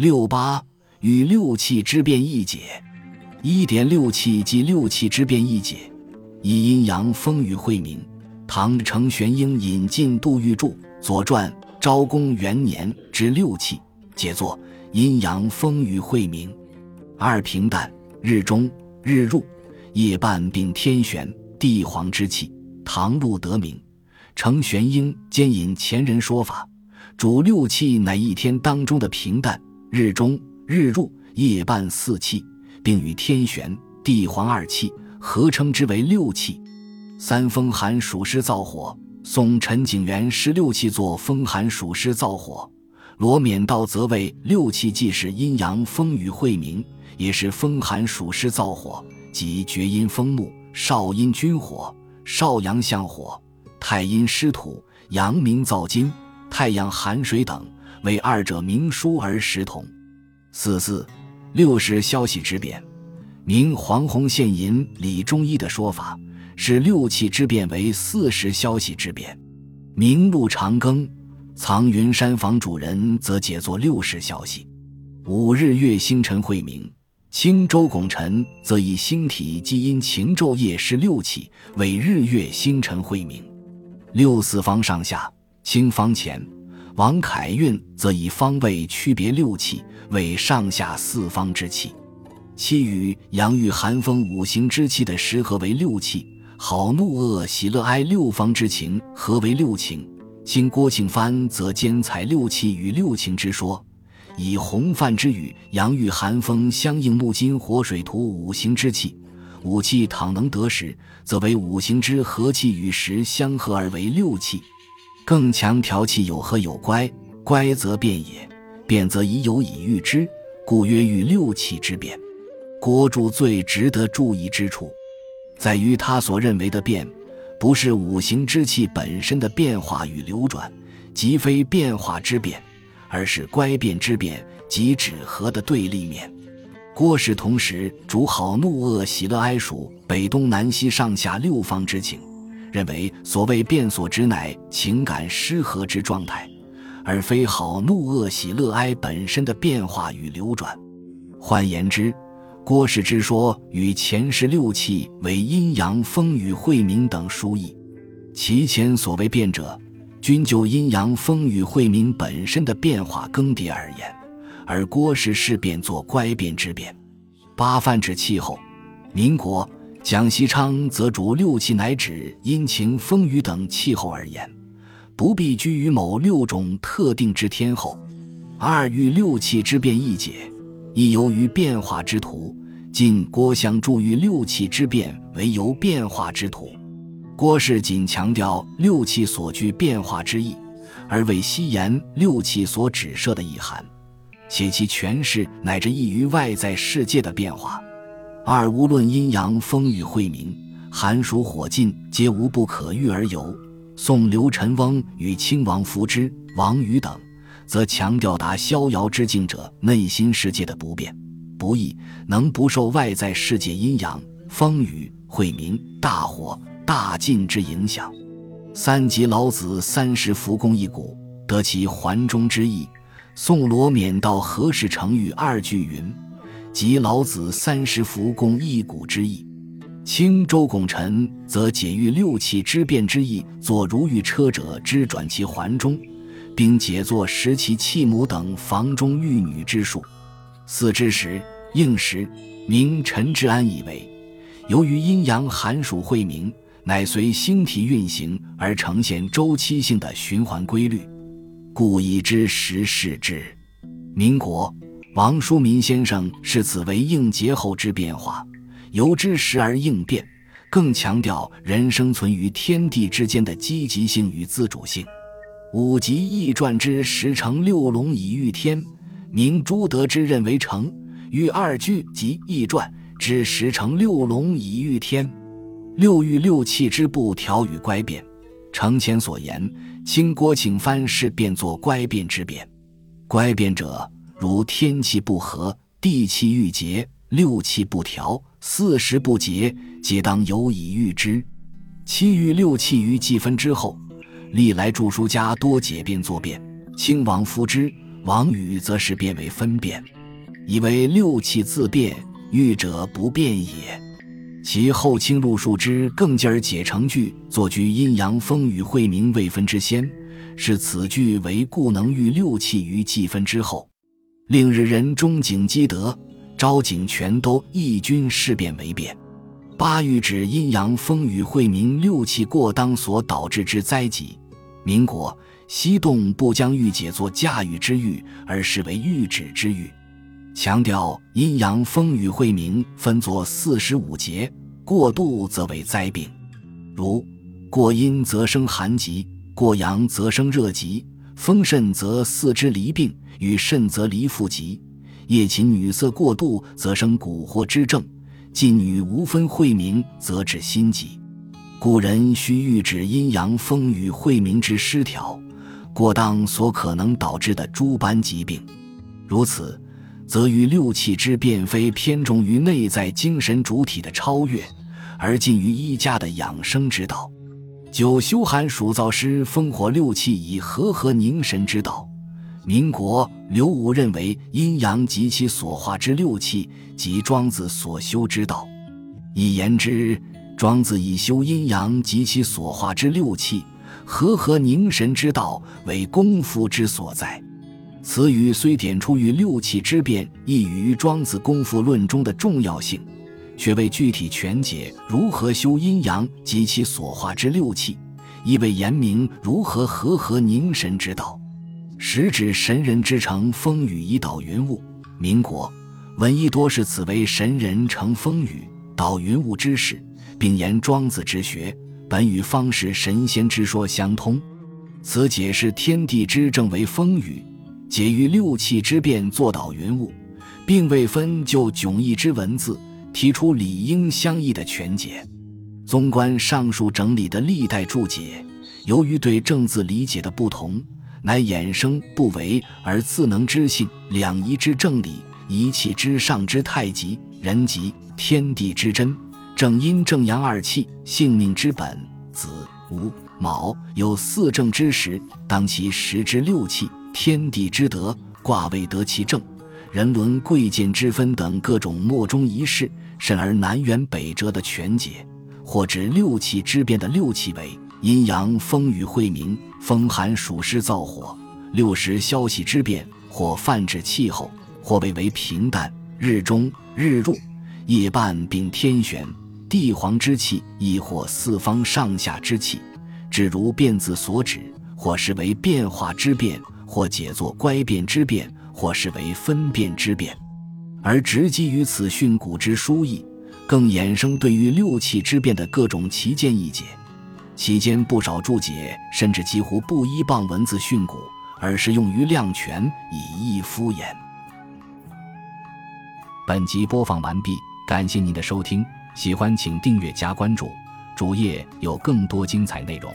六八与六气之变易解。一点六气即六气之变易解，以阴阳风雨晦明。唐程玄英引进杜玉柱《左传》昭公元年之六气，解作阴阳风雨晦明。二平淡，日中日入，夜半并天玄地黄之气。唐陆得名。程玄英兼引前人说法，主六气乃一天当中的平淡、日中、日入、夜半四气。并与天玄、地黄二气合称之为六气。三风寒暑湿燥火。宋陈景元十六气作风寒暑湿燥火。罗冕道则谓六气既是阴阳风雨晦明，也是风寒暑湿燥火，即厥阴风木、少阴君火、少阳相火、太阴湿土、阳明燥金、太阳寒水等，为二者明疏而实同。四四。六是消息之变，明黄洪献银李中医的说法是六气之变为四时消息之变。明陆长庚藏云山房主人则解作六时消息。五日月星辰晦明，青周拱辰则以星体基因晴昼夜是六气为日月星辰晦明。六四方上下，青方前。王凯运则以方位区别六气为上下四方之气，气与阳郁寒风五行之气的时合为六气，好怒恶喜乐哀六方之情合为六情。经郭庆藩则兼采六气与六情之说，以洪范之语阳郁寒风相应木金火水土五行之气，五气倘能得时，则为五行之和气与时相合而为六气。更强调气有和有乖，乖则变也，变则已有以喻之，故曰欲六气之变。郭注最值得注意之处，在于他所认为的变，不是五行之气本身的变化与流转，即非变化之变，而是乖变之变，即止和的对立面。郭氏同时主好怒恶喜乐哀属北东南西上下六方之情。认为所谓变所指乃情感失和之状态，而非好怒恶喜乐哀本身的变化与流转。换言之，郭氏之说与前世六气为阴阳风雨晦明等殊异。其前所谓变者，均就阴阳风雨晦明本身的变化更迭而言，而郭氏是变作乖变之变。八泛指气候，民国。蒋锡昌则主六气乃指阴晴风雨等气候而言，不必拘于某六种特定之天候。二欲六气之变易解，亦由于变化之途。晋郭襄注于六气之变为由变化之途。郭氏仅强调六气所具变化之意，而未悉言六气所指涉的意涵，且其诠释乃至异于外在世界的变化。二无论阴阳风雨晦明，寒暑火尽，皆无不可遇而游。宋刘辰翁与亲王福之、王禹等，则强调达逍遥之境者内心世界的不变不易，能不受外在世界阴阳风雨晦明、大火大尽之影响。三及老子三十浮功一鼓，得其环中之意。宋罗冕道何时成语二句云。即老子三十辐共一鼓之意，清周拱辰则解喻六气之变之意，作如遇车者之转其环中，并解作食其气母等房中玉女之术。四之时应时，明陈之安以为，由于阴阳寒暑晦明，乃随星体运行而呈现周期性的循环规律，故以之时视之。民国。王叔民先生视此为应节后之变化，由之时而应变，更强调人生存于天地之间的积极性与自主性。五集易传之十成六龙以御天，明朱德之认为成；与二句及易传之十成六龙以御天，六欲六气之不调与乖变。承前所言，清郭庆藩是变作乖变之变，乖变者。如天气不和，地气郁结，六气不调，四时不节，皆当有以御之。七欲六气于季分之后，历来著书家多解变作变。清王夫之、王禹则是变为分变，以为六气自变，欲者不变也。其后清入数之，更进而解成句，作居阴阳风雨晦明未分之先，是此句为故能喻六气于既分之后，令日人中景积德，昭景全都一军事变为变。八喻指阴阳风雨晦明六气过当所导致之灾疾。民国西洞不将欲解作驾驭之欲，而视为御指之欲。强调阴阳风雨晦明分作四十五节，过度则为灾病，如过阴则生寒疾，过阳则生热疾，风肾则四肢离病，与肾则离腹疾，夜寝女色过度则生蛊惑之症。近女无分晦明，则致心疾。故人须预指阴阳风雨晦明之失调、过当所可能导致的诸般疾病。如此，则于六气之变，非偏重于内在精神主体的超越，而近于医家的养生之道。九修寒暑燥湿风火六气以和合凝神之道。民国刘武认为，阴阳及其所化之六气，即庄子所修之道。一言之，庄子以修阴阳及其所化之六气，和合凝神之道为功夫之所在。此语虽点出于六气之变，亦于庄子功夫论中的重要性，却未具体全解如何修阴阳及其所化之六气，亦未言明如何和合凝神之道。实指神人之成风雨以导云雾。民国闻一多是此为神人成风雨导云雾之事，并言庄子之学本与方士神仙之说相通。此解释天地之正为风雨，解于六气之变作导云雾，并未分就迥异之文字，提出理应相异的全解。纵观上述整理的历代注解，由于对正字理解的不同。乃衍生不为而自能知性两仪之正理，一气之上之太极，人极天地之真，正阴正阳二气，性命之本，子午卯有四正之时，当其时之六气，天地之德，卦位得其正，人伦贵贱之分等各种莫衷一是，甚而南辕北辙的全解，或指六气之变的六气为。阴阳风雨晦明，风寒暑湿燥火，六时消息之变，或泛指气候，或谓为平淡日中日入夜半，并天玄地黄之气，亦或四方上下之气，只如变字所指，或是为变化之变，或解作乖变之变，或视为分辨之变，而直基于此训诂之书意，更衍生对于六气之变的各种奇见异解。其间不少注解甚至几乎不依傍文字训诂，而是用于量权，以易敷衍。本集播放完毕，感谢您的收听，喜欢请订阅加关注，主页有更多精彩内容。